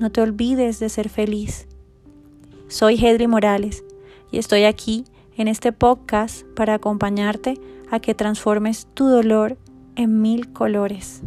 No te olvides de ser feliz. Soy Hedri Morales y estoy aquí en este podcast para acompañarte a que transformes tu dolor en mil colores.